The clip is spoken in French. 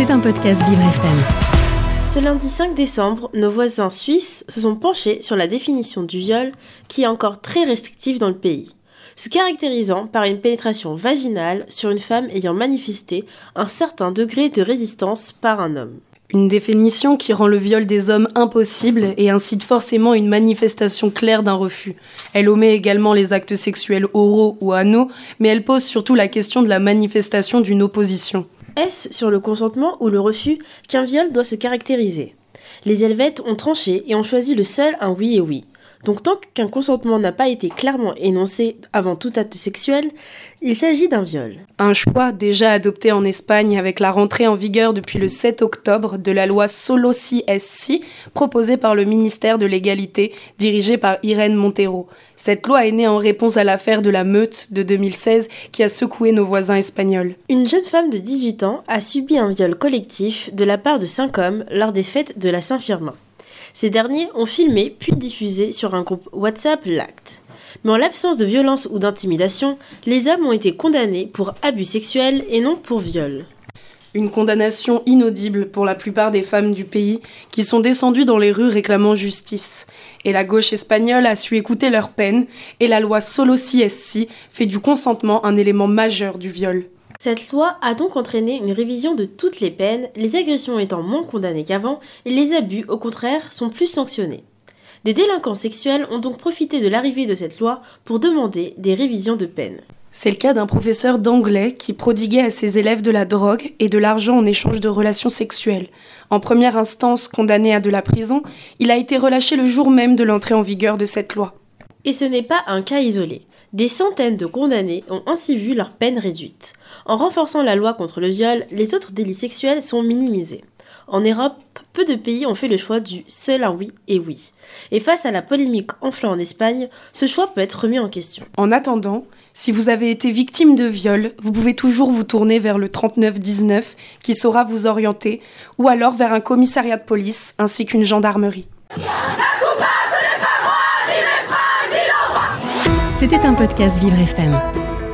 C'est un podcast Vivre FM. Ce lundi 5 décembre, nos voisins suisses se sont penchés sur la définition du viol qui est encore très restrictive dans le pays, se caractérisant par une pénétration vaginale sur une femme ayant manifesté un certain degré de résistance par un homme. Une définition qui rend le viol des hommes impossible et incite forcément une manifestation claire d'un refus. Elle omet également les actes sexuels oraux ou anneaux, mais elle pose surtout la question de la manifestation d'une opposition. Est-ce sur le consentement ou le refus qu'un viol doit se caractériser? Les Helvètes ont tranché et ont choisi le seul un oui et oui. Donc tant qu'un consentement n'a pas été clairement énoncé avant tout acte sexuel, il s'agit d'un viol. Un choix déjà adopté en Espagne avec la rentrée en vigueur depuis le 7 octobre de la loi Solo CSC proposée par le ministère de l'égalité dirigé par Irène Montero. Cette loi est née en réponse à l'affaire de la meute de 2016 qui a secoué nos voisins espagnols. Une jeune femme de 18 ans a subi un viol collectif de la part de cinq hommes lors des fêtes de la Saint-Firmin. Ces derniers ont filmé puis diffusé sur un groupe WhatsApp l'acte. Mais en l'absence de violence ou d'intimidation, les hommes ont été condamnés pour abus sexuels et non pour viol. Une condamnation inaudible pour la plupart des femmes du pays qui sont descendues dans les rues réclamant justice. Et la gauche espagnole a su écouter leur peine et la loi Solo CSC fait du consentement un élément majeur du viol. Cette loi a donc entraîné une révision de toutes les peines, les agressions étant moins condamnées qu'avant et les abus, au contraire, sont plus sanctionnés. Des délinquants sexuels ont donc profité de l'arrivée de cette loi pour demander des révisions de peine. C'est le cas d'un professeur d'anglais qui prodiguait à ses élèves de la drogue et de l'argent en échange de relations sexuelles. En première instance condamné à de la prison, il a été relâché le jour même de l'entrée en vigueur de cette loi. Et ce n'est pas un cas isolé. Des centaines de condamnés ont ainsi vu leur peine réduite. En renforçant la loi contre le viol, les autres délits sexuels sont minimisés. En Europe, peu de pays ont fait le choix du seul un oui et oui. Et face à la polémique enflant en Espagne, ce choix peut être remis en question. En attendant, si vous avez été victime de viol, vous pouvez toujours vous tourner vers le 3919 qui saura vous orienter, ou alors vers un commissariat de police ainsi qu'une gendarmerie. C'était un podcast Vivre FM.